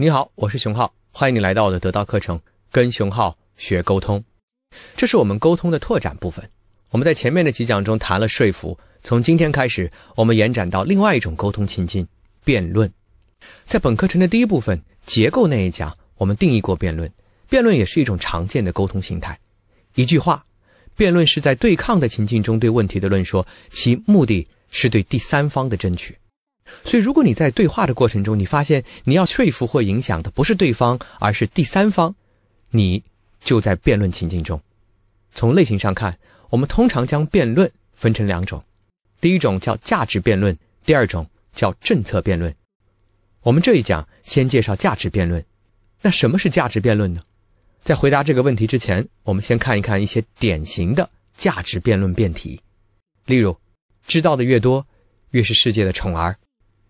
你好，我是熊浩，欢迎你来到我的得到课程，跟熊浩学沟通。这是我们沟通的拓展部分。我们在前面的几讲中谈了说服，从今天开始，我们延展到另外一种沟通情境——辩论。在本课程的第一部分结构那一讲，我们定义过辩论。辩论也是一种常见的沟通形态。一句话，辩论是在对抗的情境中对问题的论说，其目的是对第三方的争取。所以，如果你在对话的过程中，你发现你要说服或影响的不是对方，而是第三方，你就在辩论情境中。从类型上看，我们通常将辩论分成两种，第一种叫价值辩论，第二种叫政策辩论。我们这一讲先介绍价值辩论。那什么是价值辩论呢？在回答这个问题之前，我们先看一看一些典型的价值辩论辩题。例如，知道的越多，越是世界的宠儿；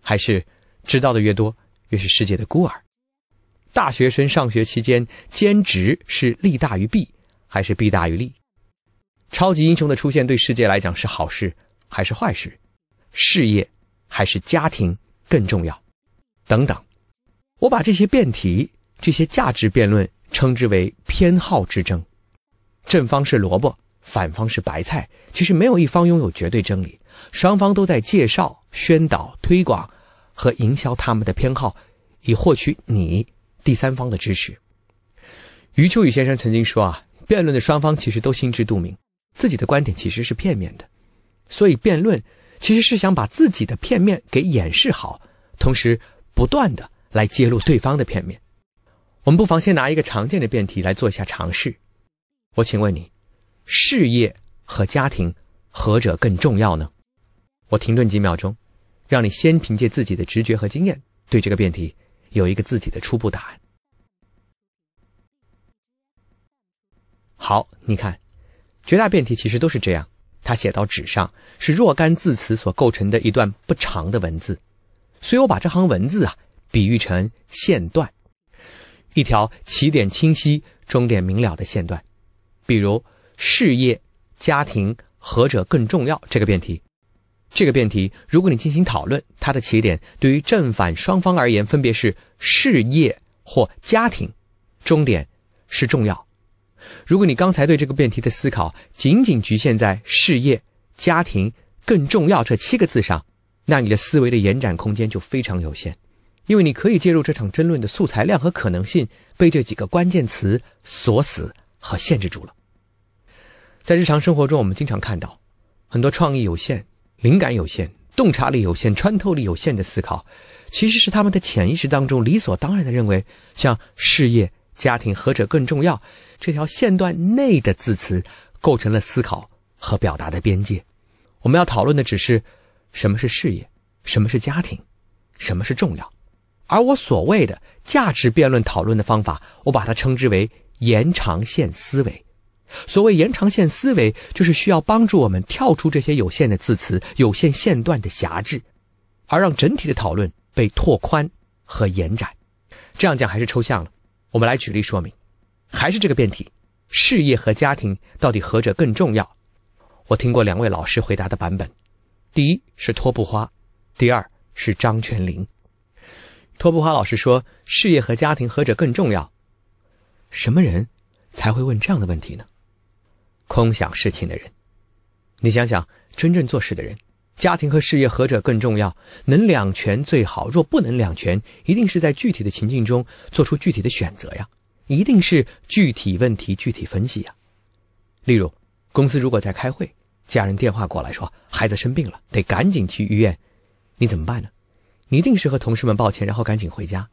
还是知道的越多，越是世界的孤儿。大学生上学期间兼职是利大于弊，还是弊大于利？超级英雄的出现对世界来讲是好事还是坏事？事业还是家庭更重要？等等。我把这些辩题、这些价值辩论。称之为偏好之争，正方是萝卜，反方是白菜。其实没有一方拥有绝对真理，双方都在介绍、宣导、推广和营销他们的偏好，以获取你第三方的支持。余秋雨先生曾经说啊，辩论的双方其实都心知肚明，自己的观点其实是片面的，所以辩论其实是想把自己的片面给掩饰好，同时不断的来揭露对方的片面。我们不妨先拿一个常见的辩题来做一下尝试。我请问你，事业和家庭何者更重要呢？我停顿几秒钟，让你先凭借自己的直觉和经验对这个辩题有一个自己的初步答案。好，你看，绝大辩题其实都是这样，它写到纸上是若干字词所构成的一段不长的文字，所以我把这行文字啊比喻成线段。一条起点清晰、终点明了的线段，比如事业、家庭何者更重要这个辩题。这个辩题，如果你进行讨论，它的起点对于正反双方而言分别是事业或家庭，终点是重要。如果你刚才对这个辩题的思考仅仅局限在事业、家庭更重要这七个字上，那你的思维的延展空间就非常有限。因为你可以介入这场争论的素材量和可能性被这几个关键词锁死和限制住了。在日常生活中，我们经常看到很多创意有限、灵感有限、洞察力有限、穿透力有限的思考，其实是他们的潜意识当中理所当然的认为，像事业、家庭何者更重要这条线段内的字词构成了思考和表达的边界。我们要讨论的只是什么是事业，什么是家庭，什么是重要。而我所谓的价值辩论讨论的方法，我把它称之为延长线思维。所谓延长线思维，就是需要帮助我们跳出这些有限的字词、有限线段的狭制，而让整体的讨论被拓宽和延展。这样讲还是抽象了，我们来举例说明。还是这个辩题：事业和家庭到底何者更重要？我听过两位老师回答的版本，第一是托布花，第二是张泉灵。托布花老师说：“事业和家庭何者更重要？”什么人才会问这样的问题呢？空想事情的人。你想想，真正做事的人，家庭和事业何者更重要？能两全最好。若不能两全，一定是在具体的情境中做出具体的选择呀，一定是具体问题具体分析呀。例如，公司如果在开会，家人电话过来说孩子生病了，得赶紧去医院，你怎么办呢？你一定是和同事们抱歉，然后赶紧回家。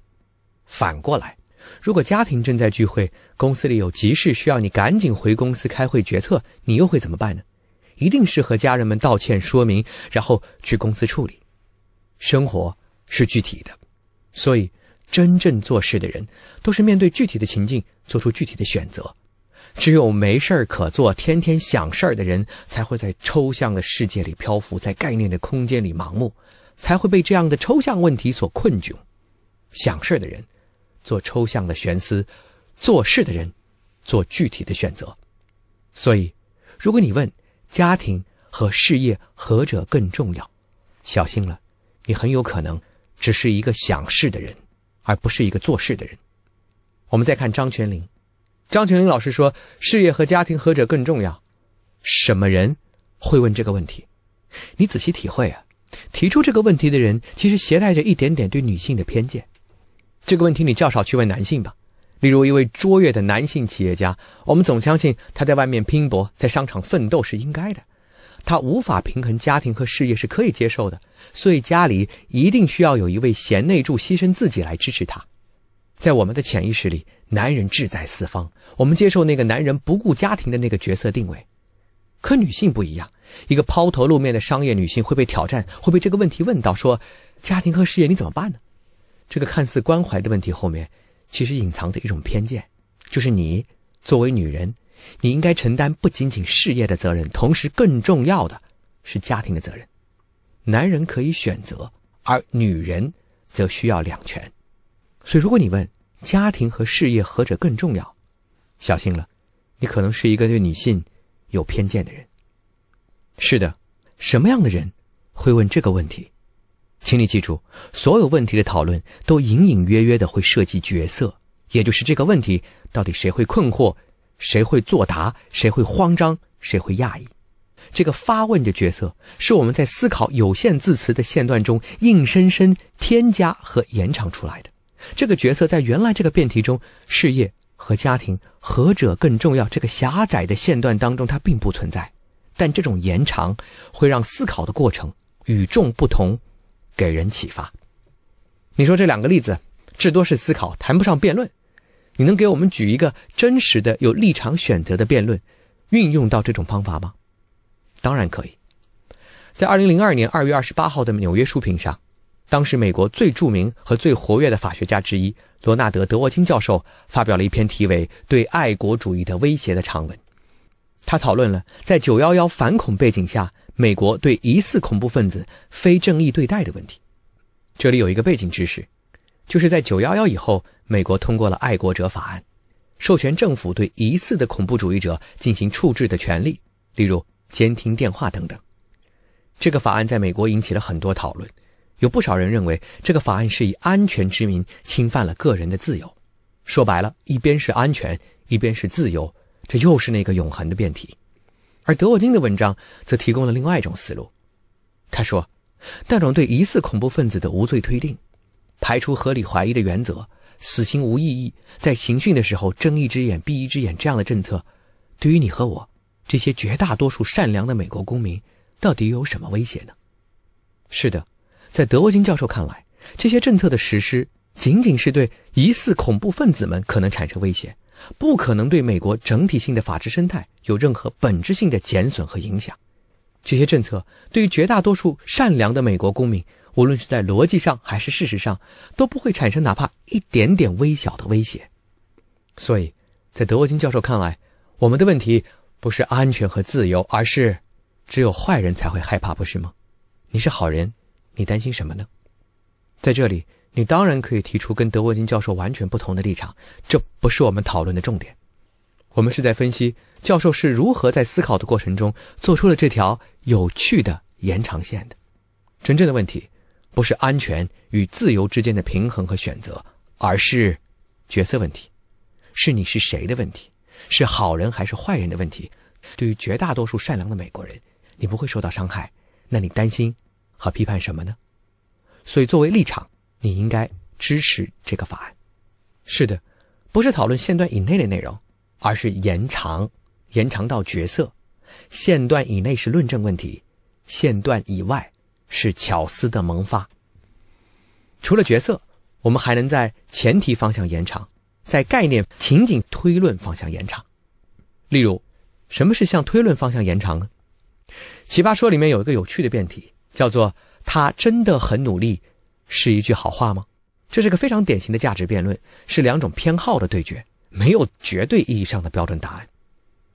反过来，如果家庭正在聚会，公司里有急事需要你赶紧回公司开会决策，你又会怎么办呢？一定是和家人们道歉说明，然后去公司处理。生活是具体的，所以真正做事的人都是面对具体的情境做出具体的选择。只有没事儿可做、天天想事儿的人，才会在抽象的世界里漂浮，在概念的空间里盲目。才会被这样的抽象问题所困窘。想事的人做抽象的悬思，做事的人做具体的选择。所以，如果你问家庭和事业何者更重要，小心了，你很有可能只是一个想事的人，而不是一个做事的人。我们再看张泉灵，张泉灵老师说：“事业和家庭何者更重要？”什么人会问这个问题？你仔细体会啊，提出这个问题的人其实携带着一点点对女性的偏见。这个问题你较少去问男性吧？例如一位卓越的男性企业家，我们总相信他在外面拼搏，在商场奋斗是应该的。他无法平衡家庭和事业是可以接受的，所以家里一定需要有一位贤内助，牺牲自己来支持他。在我们的潜意识里，男人志在四方，我们接受那个男人不顾家庭的那个角色定位。可女性不一样，一个抛头露面的商业女性会被挑战，会被这个问题问到：说家庭和事业你怎么办呢？这个看似关怀的问题后面，其实隐藏着一种偏见，就是你作为女人。你应该承担不仅仅事业的责任，同时更重要的是家庭的责任。男人可以选择，而女人则需要两全。所以，如果你问家庭和事业何者更重要，小心了，你可能是一个对女性有偏见的人。是的，什么样的人会问这个问题？请你记住，所有问题的讨论都隐隐约约的会涉及角色，也就是这个问题到底谁会困惑。谁会作答？谁会慌张？谁会讶异？这个发问的角色是我们在思考有限字词的线段中硬生生添加和延长出来的。这个角色在原来这个辩题中，事业和家庭何者更重要？这个狭窄的线段当中，它并不存在。但这种延长会让思考的过程与众不同，给人启发。你说这两个例子至多是思考，谈不上辩论。你能给我们举一个真实的有立场选择的辩论，运用到这种方法吗？当然可以。在二零零二年二月二十八号的纽约书评上，当时美国最著名和最活跃的法学家之一罗纳德·德沃金教授发表了一篇题为《对爱国主义的威胁》的长文。他讨论了在九幺幺反恐背景下，美国对疑似恐怖分子非正义对待的问题。这里有一个背景知识。就是在九幺幺以后，美国通过了《爱国者法案》，授权政府对疑似的恐怖主义者进行处置的权利，例如监听电话等等。这个法案在美国引起了很多讨论，有不少人认为这个法案是以安全之名侵犯了个人的自由。说白了，一边是安全，一边是自由，这又是那个永恒的辩题。而德沃金的文章则提供了另外一种思路。他说，那种对疑似恐怖分子的无罪推定。排除合理怀疑的原则，死刑无意义。在刑讯的时候睁一只眼闭一只眼，这样的政策，对于你和我这些绝大多数善良的美国公民，到底有什么威胁呢？是的，在德沃金教授看来，这些政策的实施仅仅是对疑似恐怖分子们可能产生威胁，不可能对美国整体性的法治生态有任何本质性的减损和影响。这些政策对于绝大多数善良的美国公民。无论是在逻辑上还是事实上，都不会产生哪怕一点点微小的威胁。所以，在德沃金教授看来，我们的问题不是安全和自由，而是只有坏人才会害怕，不是吗？你是好人，你担心什么呢？在这里，你当然可以提出跟德沃金教授完全不同的立场，这不是我们讨论的重点。我们是在分析教授是如何在思考的过程中做出了这条有趣的延长线的。真正的问题。不是安全与自由之间的平衡和选择，而是角色问题，是你是谁的问题，是好人还是坏人的问题。对于绝大多数善良的美国人，你不会受到伤害，那你担心和批判什么呢？所以，作为立场，你应该支持这个法案。是的，不是讨论线段以内的内容，而是延长，延长到角色。线段以内是论证问题，线段以外。是巧思的萌发。除了角色，我们还能在前提方向延长，在概念情景推论方向延长。例如，什么是向推论方向延长呢？奇葩说里面有一个有趣的辩题，叫做“他真的很努力”，是一句好话吗？这是个非常典型的价值辩论，是两种偏好的对决，没有绝对意义上的标准答案。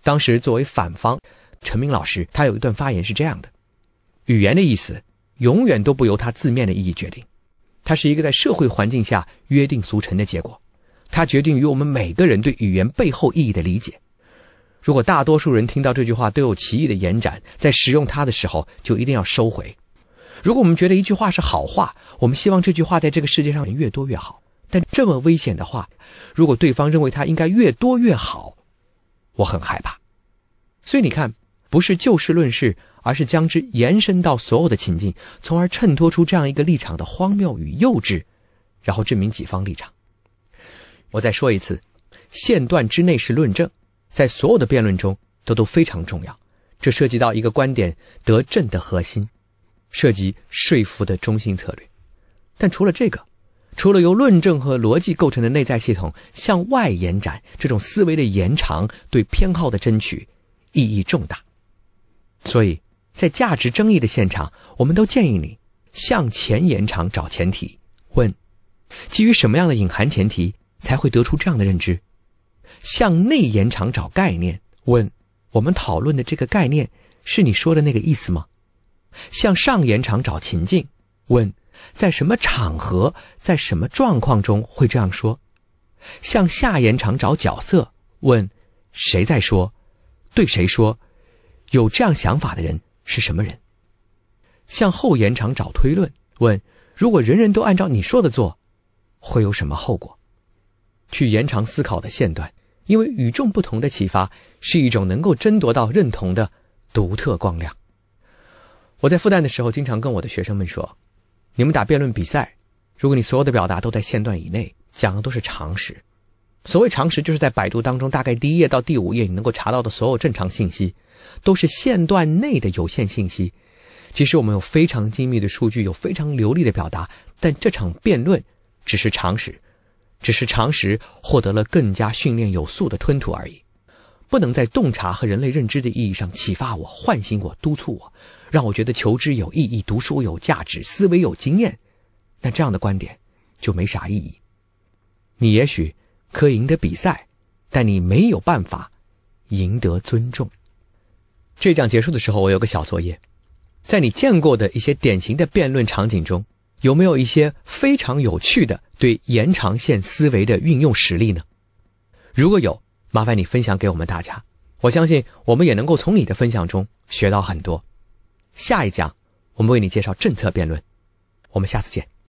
当时作为反方，陈明老师他有一段发言是这样的：语言的意思。永远都不由它字面的意义决定，它是一个在社会环境下约定俗成的结果，它决定于我们每个人对语言背后意义的理解。如果大多数人听到这句话都有奇异的延展，在使用它的时候就一定要收回。如果我们觉得一句话是好话，我们希望这句话在这个世界上越多越好。但这么危险的话，如果对方认为他应该越多越好，我很害怕。所以你看，不是就事论事，而是将之延伸到所有的情境，从而衬托出这样一个立场的荒谬与幼稚，然后证明己方立场。我再说一次，线段之内是论证，在所有的辩论中都都非常重要。这涉及到一个观点得证的核心，涉及说服的中心策略。但除了这个，除了由论证和逻辑构成的内在系统向外延展，这种思维的延长对偏好的争取意义重大。所以在价值争议的现场，我们都建议你向前延长找前提，问：基于什么样的隐含前提才会得出这样的认知？向内延长找概念，问：我们讨论的这个概念是你说的那个意思吗？向上延长找情境，问。在什么场合，在什么状况中会这样说？向下延长找角色，问谁在说，对谁说？有这样想法的人是什么人？向后延长找推论，问如果人人都按照你说的做，会有什么后果？去延长思考的线段，因为与众不同的启发是一种能够争夺到认同的独特光亮。我在复旦的时候，经常跟我的学生们说。你们打辩论比赛，如果你所有的表达都在线段以内，讲的都是常识。所谓常识，就是在百度当中，大概第一页到第五页你能够查到的所有正常信息，都是线段内的有限信息。即使我们有非常精密的数据，有非常流利的表达，但这场辩论只是常识，只是常识获得了更加训练有素的吞吐而已。不能在洞察和人类认知的意义上启发我、唤醒我、督促我，让我觉得求知有意义、读书有价值、思维有经验，那这样的观点就没啥意义。你也许可以赢得比赛，但你没有办法赢得尊重。这讲结束的时候，我有个小作业，在你见过的一些典型的辩论场景中，有没有一些非常有趣的对延长线思维的运用实例呢？如果有。麻烦你分享给我们大家，我相信我们也能够从你的分享中学到很多。下一讲，我们为你介绍政策辩论，我们下次见。